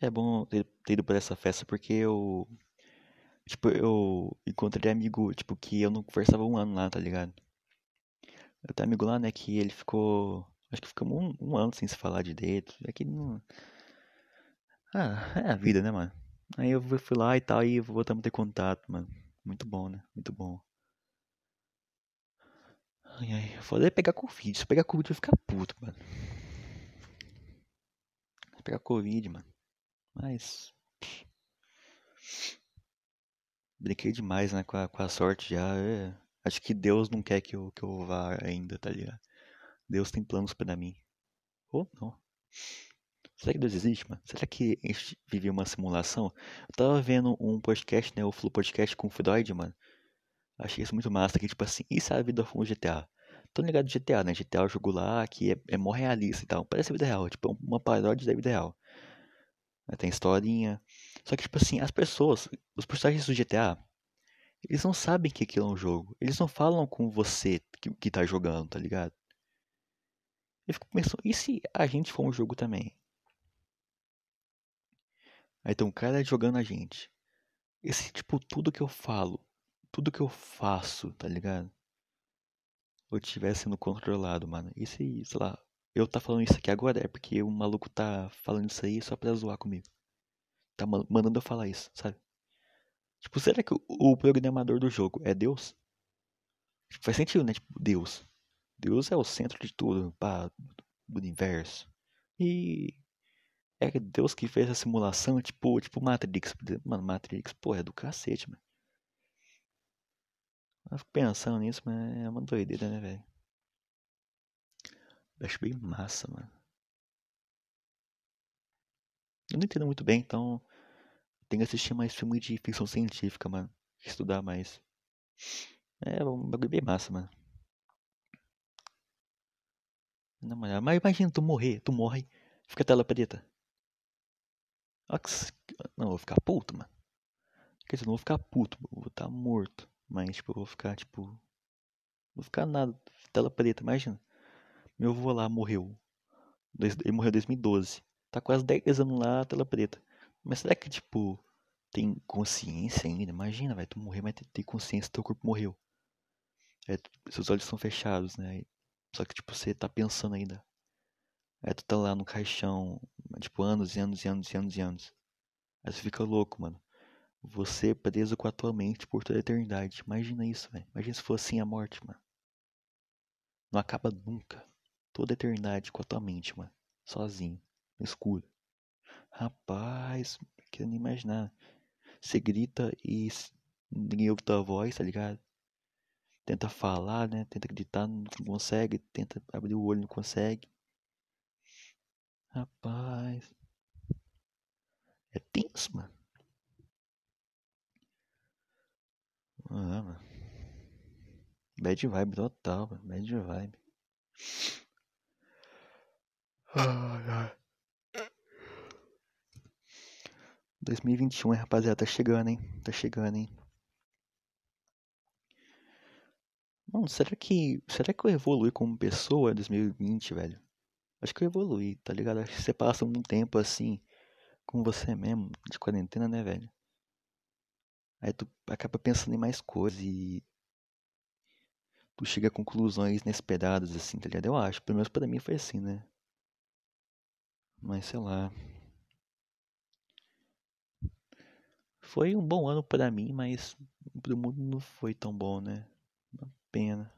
É bom ter, ter ido pra essa festa porque eu. Tipo, eu encontrei amigo, tipo, que eu não conversava um ano lá, tá ligado? Eu tenho amigo lá, né, que ele ficou Acho que ficamos um, um ano sem se falar de dentro. É que não. Ah, é a vida, né, mano? Aí eu fui lá e tal, e voltamos a ter contato, mano. Muito bom, né? Muito bom. Ai, ai. Foda é pegar Covid. Se pegar Covid, eu vou ficar puto, mano. Se pegar Covid, mano. Mas. Brinquei demais, né? Com a, com a sorte já. É... Acho que Deus não quer que eu, que eu vá ainda, tá ligado? Deus tem planos para mim. Ou não. Será que Deus existe, mano? Será que a gente vive uma simulação? Eu tava vendo um podcast, né? O Flow Podcast com o Freud, mano. Achei isso muito massa. Que, tipo assim, e se a vida um GTA? Tô ligado de GTA, né? GTA é um jogo lá que é, é mó realista e tal. Parece a vida real. Tipo, é uma paródia da vida real. Tem historinha. Só que, tipo assim, as pessoas, os personagens do GTA, eles não sabem que aquilo é um jogo. Eles não falam com você que, que tá jogando, tá ligado? Eu fico pensando, e se a gente for um jogo também? Aí tem um cara jogando a gente. Esse, tipo, tudo que eu falo, tudo que eu faço, tá ligado? Eu estiver sendo controlado, mano. E se, sei lá, eu tá falando isso aqui agora é porque o maluco tá falando isso aí só pra zoar comigo. Tá mandando eu falar isso, sabe? Tipo, será que o programador do jogo é Deus? Tipo, faz sentido, né? Tipo, Deus. Deus é o centro de tudo, pá, do universo. E É Deus que fez essa simulação, tipo, tipo Matrix. Mano, Matrix, pô, é do cacete, mano. Eu fico pensando nisso, mas é uma doideira, né, velho? Eu acho bem massa, mano. Eu não entendo muito bem, então tem que assistir mais filme de ficção científica, mano. Estudar mais. É um bagulho bem massa, mano. Não, mas imagina tu morrer, tu morre, fica tela preta. Não, eu vou ficar puto, mano. Quer dizer, não vou ficar puto, vou estar tá morto. Mas, tipo, eu vou ficar, tipo. Vou ficar nada. Tela preta, imagina. Meu avô lá morreu. Ele morreu em 2012. Tá quase 10 anos lá, tela preta. Mas será que, tipo, tem consciência ainda? Imagina, vai, tu morrer, mas ter consciência, teu corpo morreu. É, seus olhos são fechados, né? Só que, tipo, você tá pensando ainda. Aí tu tá lá no caixão, tipo, anos e anos e anos e anos e anos. Aí você fica louco, mano. Você preso com a tua mente por toda a eternidade. Imagina isso, velho. Imagina se fosse assim a morte, mano. Não acaba nunca. Toda a eternidade com a tua mente, mano. Sozinho. No escuro. Rapaz, não quero nem imaginar. Você grita e ninguém ouve tua voz, tá ligado? Tenta falar, né? Tenta gritar, não consegue. Tenta abrir o olho, não consegue. Rapaz. É tenso, mano. Ah, mano. Bad vibe total, mano. Bad vibe. Ai, ai. 2021, hein, rapaziada. Tá chegando, hein? Tá chegando, hein? Mano, será que. Será que eu evolui como pessoa em 2020, velho? Acho que eu evolui, tá ligado? Acho que você passa um tempo assim com você mesmo, de quarentena, né, velho? Aí tu acaba pensando em mais coisas e tu chega a conclusões inesperadas, assim, tá ligado? Eu acho, pelo menos pra mim foi assim, né? Mas sei lá. Foi um bom ano para mim, mas pro mundo não foi tão bom, né? Uma pena.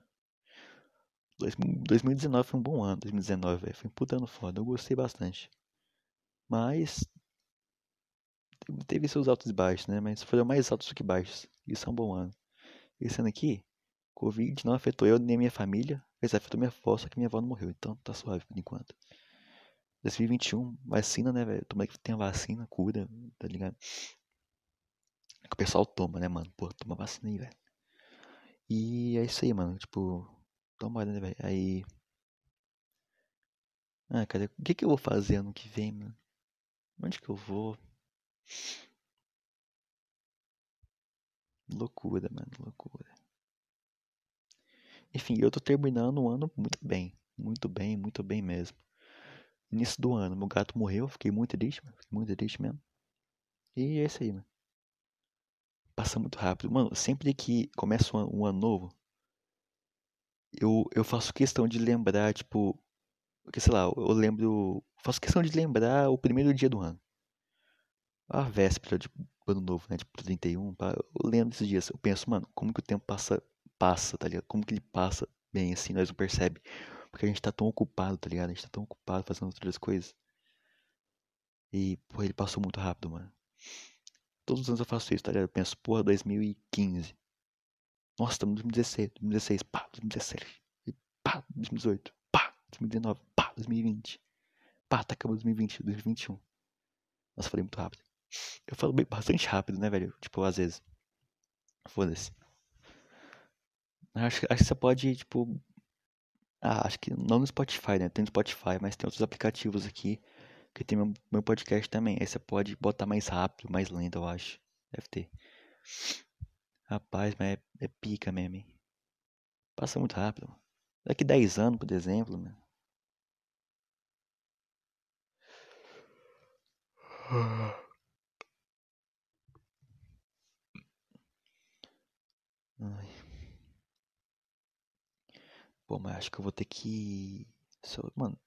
2019 foi um bom ano, 2019, véio. foi um puta ano foda, eu gostei bastante. Mas teve seus altos e baixos, né? Mas foram mais altos do que baixos. Isso é um bom ano. Esse ano aqui, Covid não afetou eu nem minha família, mas afetou minha avó, só que minha avó não morreu, então tá suave por enquanto. 2021, vacina, né, velho? Tomara que tenha vacina, cura, tá ligado? É que o pessoal toma, né, mano? Pô, toma vacina aí, velho. E é isso aí, mano. Tipo, Tomara, né, velho? Aí. Ah, cara, o que, que eu vou fazer ano que vem, mano? Onde que eu vou? Loucura, mano, loucura. Enfim, eu tô terminando o ano muito bem. Muito bem, muito bem mesmo. Início do ano, meu gato morreu, fiquei muito triste, mano. Fiquei muito triste mesmo. E é isso aí, mano. Passa muito rápido. Mano, sempre que começa um, ano novo, eu, eu faço questão de lembrar, tipo, porque sei lá, eu lembro, faço questão de lembrar o primeiro dia do ano. A véspera de ano novo, né, tipo 31, eu lembro desses dias, eu penso, mano, como que o tempo passa, passa, tá ligado? Como que ele passa bem assim, nós não percebe. Porque a gente tá tão ocupado, tá ligado? A gente tá tão ocupado fazendo outras coisas. E, porra, ele passou muito rápido, mano. Todos os anos eu faço isso, tá ligado? Eu penso, porra, 2015. Nossa, estamos em 2016, 2016, pá, 2017, pá, 2018, pá, 2019, pá, 2020. Pá, tá acabando 2020, 2021. Nossa, falei muito rápido. Eu falo bastante rápido, né, velho? Tipo, às vezes. Foda-se. Acho, acho que você pode, tipo. Ah, acho que não no Spotify, né? Tem no Spotify, mas tem outros aplicativos aqui que tem meu, meu podcast também. Aí você pode botar mais rápido, mais lento, eu acho. Deve ter. Rapaz, mas é, é pica mesmo, hein? Passa muito rápido. Daqui 10 anos, por exemplo, né? [SIGHS] Ai. Mas acho que eu vou ter que. Mano.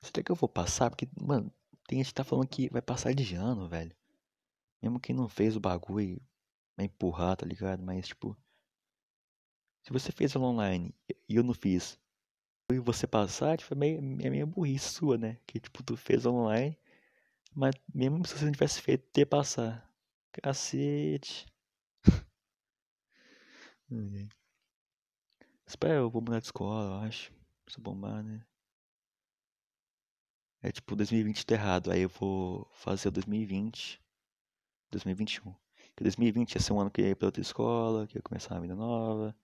Será que eu vou passar? Porque, mano, tem gente que tá falando que vai passar de ano, velho. Mesmo quem não fez o bagulho vai empurrar, tá ligado? Mas, tipo, se você fez aula online e eu não fiz, E você passar, tipo, é meio, é meio burrice sua, né? Que, tipo, tu fez online, mas mesmo se você não tivesse feito, ter passar. Cacete. Espera, eu vou mudar de escola, eu acho. Se bombar, né? É tipo 2020 tá errado, aí eu vou fazer o 2020, 2021. Que 2020 ia ser um ano que ia ir pra outra escola, que ia começar uma vida nova,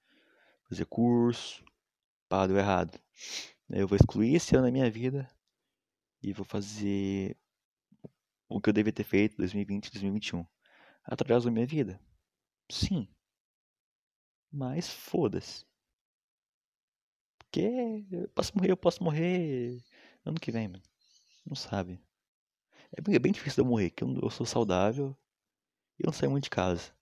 fazer curso. Pá, deu errado. Eu vou excluir esse ano da minha vida e vou fazer o que eu devia ter feito 2020, 2021. Atrasou minha vida? Sim. Mas foda-se. Porque eu posso morrer, eu posso morrer ano que vem, mano. Não sabe. É bem, é bem difícil de eu morrer, porque eu, eu sou saudável e eu não saio muito de casa.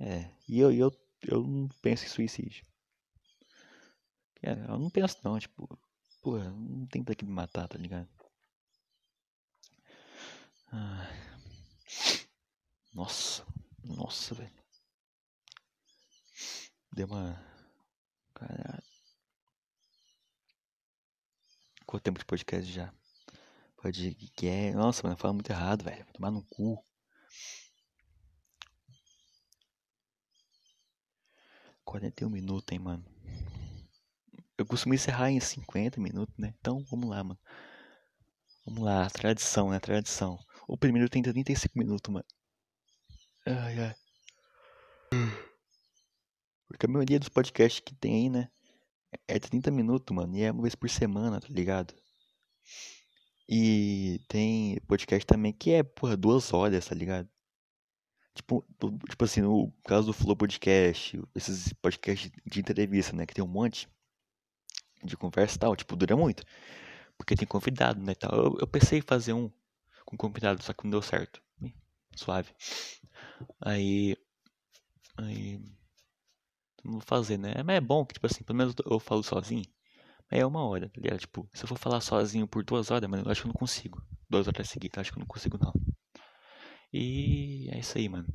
É, e eu, eu, eu não penso em suicídio. É, eu não penso não, tipo, pô, não tem pra que me matar, tá ligado? Ah. Nossa, nossa, velho. Deu uma. Caralho. Quanto tempo de podcast já? Pode que é. Nossa, mano, fala muito errado, velho. Vou tomar no cu. Quarenta e um minutos, hein, mano. Eu costumo encerrar em 50 minutos, né? Então, vamos lá, mano. Vamos lá, tradição, né? Tradição. O primeiro tem 35 minutos, mano. Ai, ai. Porque a maioria dos podcasts que tem aí, né? É 30 minutos, mano. E é uma vez por semana, tá ligado? E tem podcast também que é, porra, duas horas, tá ligado? Tipo, tipo assim, no caso do Flow Podcast, esses podcasts de entrevista, né? Que tem um monte de conversa e tal, tipo, dura muito. Porque tem convidado, né, tal. Eu, eu pensei em fazer um com convidado, só que não deu certo. Suave. Aí... Aí... Vou fazer, né? Mas é bom que, tipo assim, pelo menos eu falo sozinho. É uma hora, tá ligado? Tipo, se eu for falar sozinho por duas horas, mano, eu acho que eu não consigo. Duas horas seguidas, acho que eu não consigo, não. E é isso aí, mano.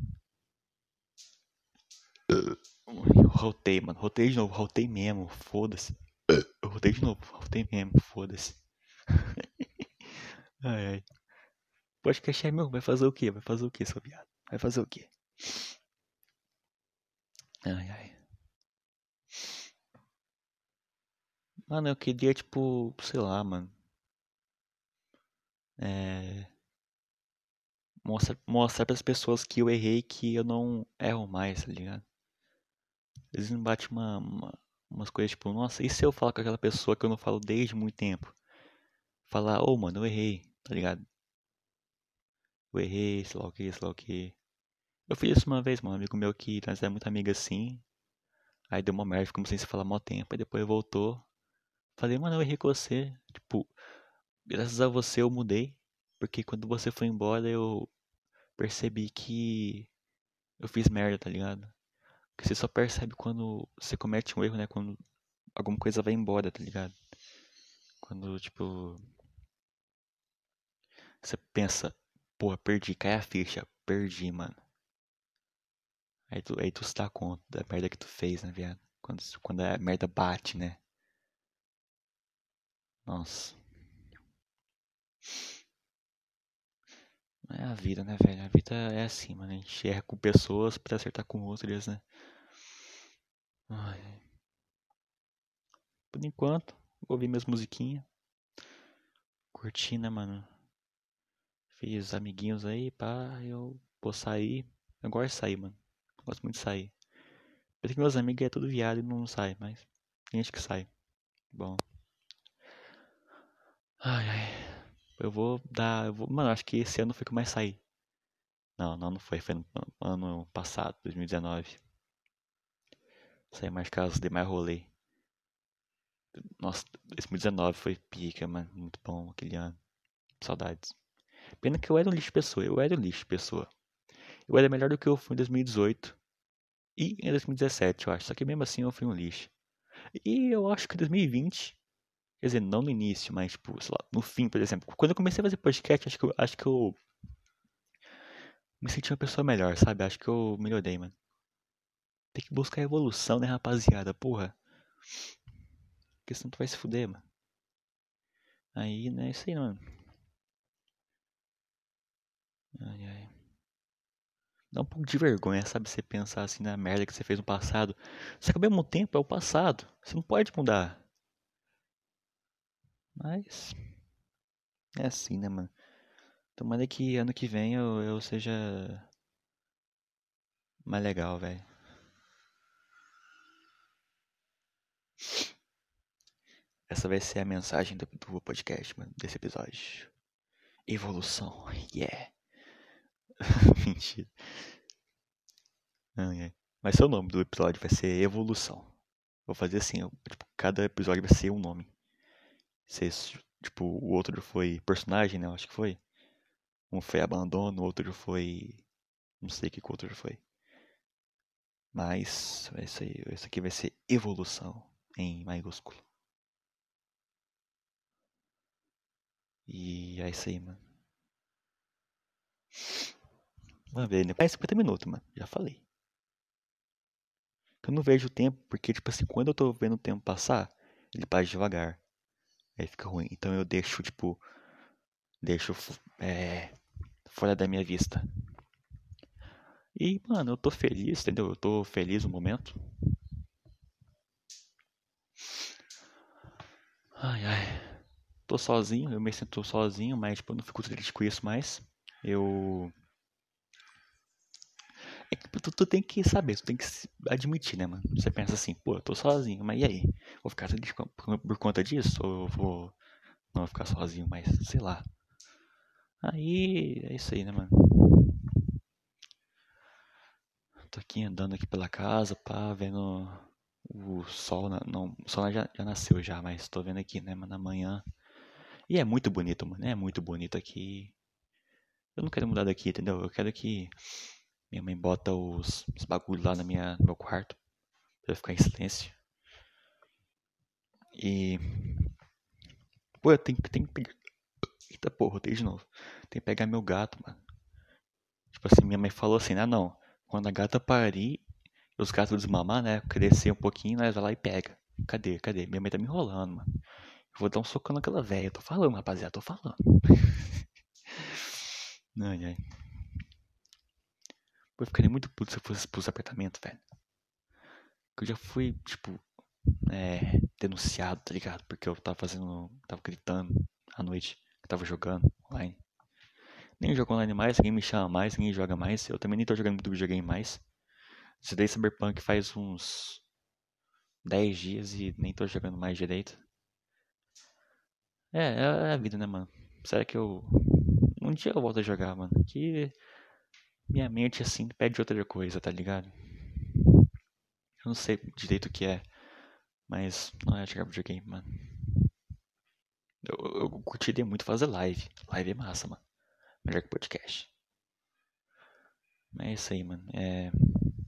Eu rotei, mano. Rotei de novo, rotei mesmo, foda-se. Eu rotei de novo, rotei mesmo, foda-se. [LAUGHS] ai, ai. Podcast é meu, vai fazer o quê? Vai fazer o quê, seu viado? Vai fazer o quê? Ai, ai. Mano, eu queria, tipo, sei lá, mano. É. Mostrar, mostrar pras pessoas que eu errei que eu não erro mais, tá ligado? Às vezes me bate uma, uma, umas coisas tipo, nossa, e se eu falar com aquela pessoa que eu não falo desde muito tempo? Falar, ô, oh, mano, eu errei, tá ligado? Eu errei, sei lá o que, sei lá o que. Eu fiz isso uma vez, mano, um amigo meu que nós é muito amigo assim. Aí deu uma merda, ficamos sem se falar mó tempo, aí depois voltou. Falei, mano, eu errei com você. Tipo, graças a você eu mudei. Porque quando você foi embora eu percebi que eu fiz merda, tá ligado? Porque você só percebe quando você comete um erro, né? Quando alguma coisa vai embora, tá ligado? Quando, tipo. Você pensa, porra, perdi, cai a ficha, perdi, mano. Aí tu, aí tu se dá conta da merda que tu fez, né, viado? Quando, quando a merda bate, né? Nossa. É a vida, né, velho? A vida é assim, mano. A gente erra com pessoas pra acertar com outras, né? Ai. Por enquanto, vou ouvir minhas musiquinhas. Curti, né, mano? Fiz amiguinhos aí, pá. Eu vou sair. Eu gosto de sair, mano. Gosto muito de sair. Eu tenho meus amigos é tudo viado e não sai, mas tem gente que sai. Bom. Ai, ai. Eu vou dar. Eu vou, mano, acho que esse ano foi que eu mais saí. Não, não, não foi. Foi no ano passado, 2019. Saí mais casos, dei mais rolê. Nossa, 2019 foi pica, mano. Muito bom aquele ano. Saudades. Pena que eu era um lixo pessoa. Eu era um lixo pessoa. Eu era melhor do que eu fui em 2018. E em 2017, eu acho. Só que mesmo assim eu fui um lixo. E eu acho que em 2020 Quer dizer, não no início, mas, tipo, sei lá, no fim, por exemplo. Quando eu comecei a fazer podcast, acho que eu, acho que eu me senti uma pessoa melhor, sabe? Acho que eu melhorei, mano. Tem que buscar evolução, né, rapaziada? Porra. Porque senão tu vai se fuder, mano. Aí, né, isso aí, mano. Ai, ai. Dá um pouco de vergonha, sabe? Você pensar assim na merda que você fez no passado. Só que ao mesmo tempo é o passado. Você não pode mudar. Mas. É assim, né, mano? Tomara que ano que vem eu, eu seja. Mais legal, velho. Essa vai ser a mensagem do, do podcast, mano, desse episódio. Evolução, [LAUGHS] yeah. [LAUGHS] Mentira. Ah, é. Ser o nome do episódio, vai ser Evolução. Vou fazer assim, eu, tipo, cada episódio vai ser um nome. Se, tipo, o outro foi personagem, né? Acho que foi. Um foi abandono, o outro foi. Não sei o que o outro foi. Mas esse, aí, esse aqui vai ser evolução em maiúsculo. E é isso aí, mano. Vamos ver, né? É 50 minutos, mano. Já falei. Eu não vejo o tempo, porque, tipo assim, quando eu tô vendo o tempo passar, ele passa devagar. Aí fica ruim. Então eu deixo, tipo. Deixo é, fora da minha vista. E, mano, eu tô feliz, entendeu? Eu tô feliz no momento. Ai, ai. Tô sozinho, eu me sinto sozinho, mas, tipo, eu não fico triste com isso mais. Eu. É que tu, tu, tem que saber, tu tem que admitir, né, mano? Você pensa assim, pô, eu tô sozinho, mas e aí? Vou ficar triste por conta disso? Ou eu vou. Não vou ficar sozinho, mas sei lá. Aí é isso aí, né, mano? Tô aqui andando aqui pela casa, pá, vendo o sol. Na, não, o sol já, já nasceu já, mas tô vendo aqui, né, na manhã. E é muito bonito, mano. É muito bonito aqui. Eu não quero mudar daqui, entendeu? Eu quero que minha mãe bota os, os bagulhos lá na minha, no meu quarto. Pra eu ficar em silêncio. E. Pô, eu tenho, tenho que pegar. Eita porra, eu de novo. Tem que pegar meu gato, mano. Tipo assim, minha mãe falou assim: ah, não. Quando a gata parir, os gatos desmamar, né? Crescer um pouquinho, nós vai lá e pega. Cadê? Cadê? Minha mãe tá me enrolando, mano. Eu vou dar um socão naquela velha. Tô falando, rapaziada, tô falando. [LAUGHS] ai, ai. Eu ficaria muito puto se eu fosse pros apartamentos, velho. Eu já fui, tipo, é, denunciado, tá ligado? Porque eu tava fazendo. Tava gritando à noite. Tava jogando online. Nem jogo online mais, ninguém me chama mais, ninguém joga mais. Eu também nem tô jogando muito videogame mais. Zerei Cyberpunk faz uns 10 dias e nem tô jogando mais direito. É, é, é a vida, né, mano? Será que eu. Um dia eu volto a jogar, mano. Que minha mente, assim, pede outra coisa, tá ligado? Eu não sei direito o que é. Mas não é jogar videogame, mano. Eu, eu curtiria muito fazer live. Live é massa, mano. Melhor que podcast. Mas é isso aí, mano. É.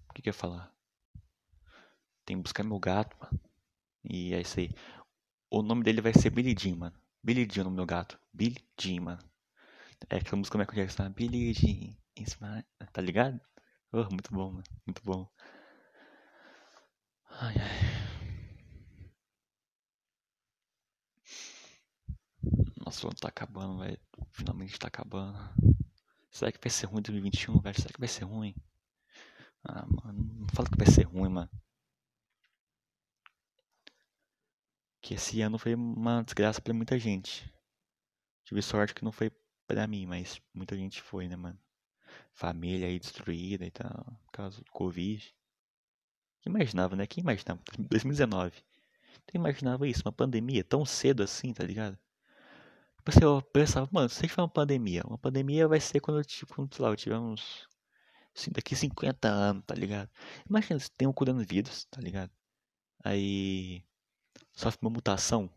O que, que eu ia falar? Tem que buscar meu gato, mano. E é isso aí. O nome dele vai ser Billy Jean, mano. Billy Jean no meu gato. Billy Jean, mano. É aquela música Michael Jackson. Billy Jean. Tá ligado? Oh, muito bom, mano. Muito bom. Ai, ai. Nossa, o ano tá acabando, velho. Finalmente tá acabando. Será que vai ser ruim 2021, velho? Será que vai ser ruim? Ah, mano. Não fala que vai ser ruim, mano. que esse ano foi uma desgraça para muita gente. Tive sorte que não foi para mim, mas muita gente foi, né, mano? Família aí destruída e tal, por causa do Covid. Imaginava, né? Quem imaginava? 2019. Quem imaginava isso? Uma pandemia tão cedo assim, tá ligado? Eu pensava, mano, se for uma pandemia, uma pandemia vai ser quando, tipo, sei lá, eu tiver uns. Assim, daqui 50 anos, tá ligado? Imagina se tem um coronavírus, tá ligado? Aí sofre uma mutação.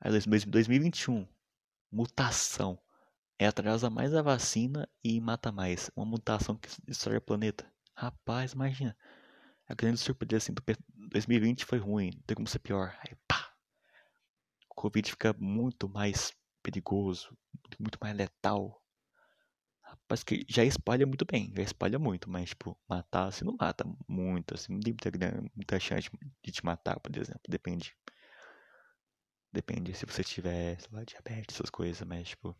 Aí 2021, mutação. É atrasa mais a vacina e mata mais. Uma mutação que destrói o planeta. Rapaz, imagina. A grande surpresa assim, do 2020 foi ruim, não tem como ser pior. Aí pá! O Covid fica muito mais perigoso, muito mais letal. Rapaz, que já espalha muito bem, já espalha muito, mas, tipo, matar, assim, não mata muito, assim, não tem muita, muita chance de te matar, por exemplo, depende Depende se você tiver, sei lá, diabetes, essas coisas, mas tipo.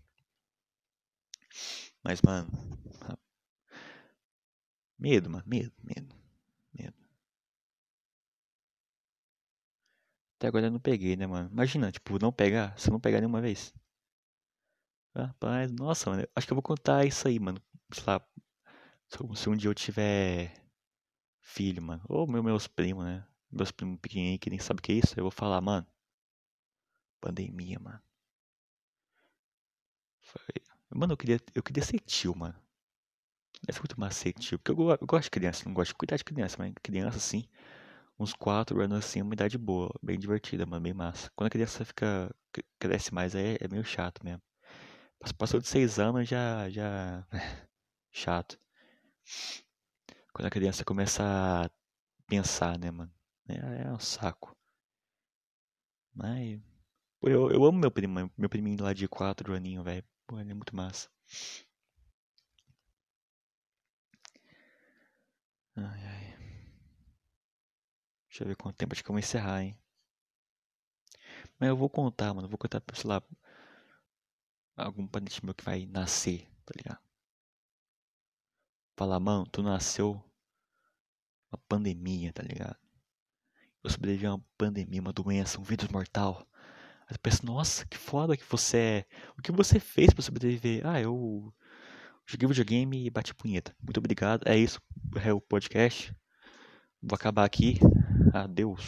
Mas, mano. Medo, mano. Medo, medo. Medo. Até agora eu não peguei, né, mano? Imagina, tipo, não pegar. Se eu não pegar nenhuma vez. Rapaz, nossa, mano. Acho que eu vou contar isso aí, mano. Sei lá. Se um dia eu tiver filho, mano. Ou meus primos, né? Meus primos pequenininhos que nem sabem o que é isso. Eu vou falar, mano. Pandemia, mano. Foi... Mano, eu queria, eu queria ser tio, mano. Deve muito mais ser tio. Porque eu, eu gosto de criança, não gosto de cuidar de criança, mas criança, assim, uns 4 anos assim, uma idade boa, bem divertida, mano, bem massa. Quando a criança fica, cresce mais, é, é meio chato mesmo. Passou de 6 anos, já, já, [LAUGHS] chato. Quando a criança começa a pensar, né, mano, é, é um saco. Mas, pô, eu, eu amo meu primo, meu priminho lá de 4 aninhos, velho. Pô, ele é muito massa. Ai, ai. Deixa eu ver quanto tempo acho que eu vou encerrar, hein. Mas eu vou contar, mano. Vou contar, sei lá, algum parente meu que vai nascer, tá ligado? Falar, mano, tu nasceu uma pandemia, tá ligado? Eu sobrevivi a uma pandemia, uma doença, um vírus mortal. Tu pensa, nossa, que foda que você é. O que você fez para sobreviver? Ah, eu joguei videogame e bati punheta. Muito obrigado. É isso. É o podcast. Vou acabar aqui. Adeus.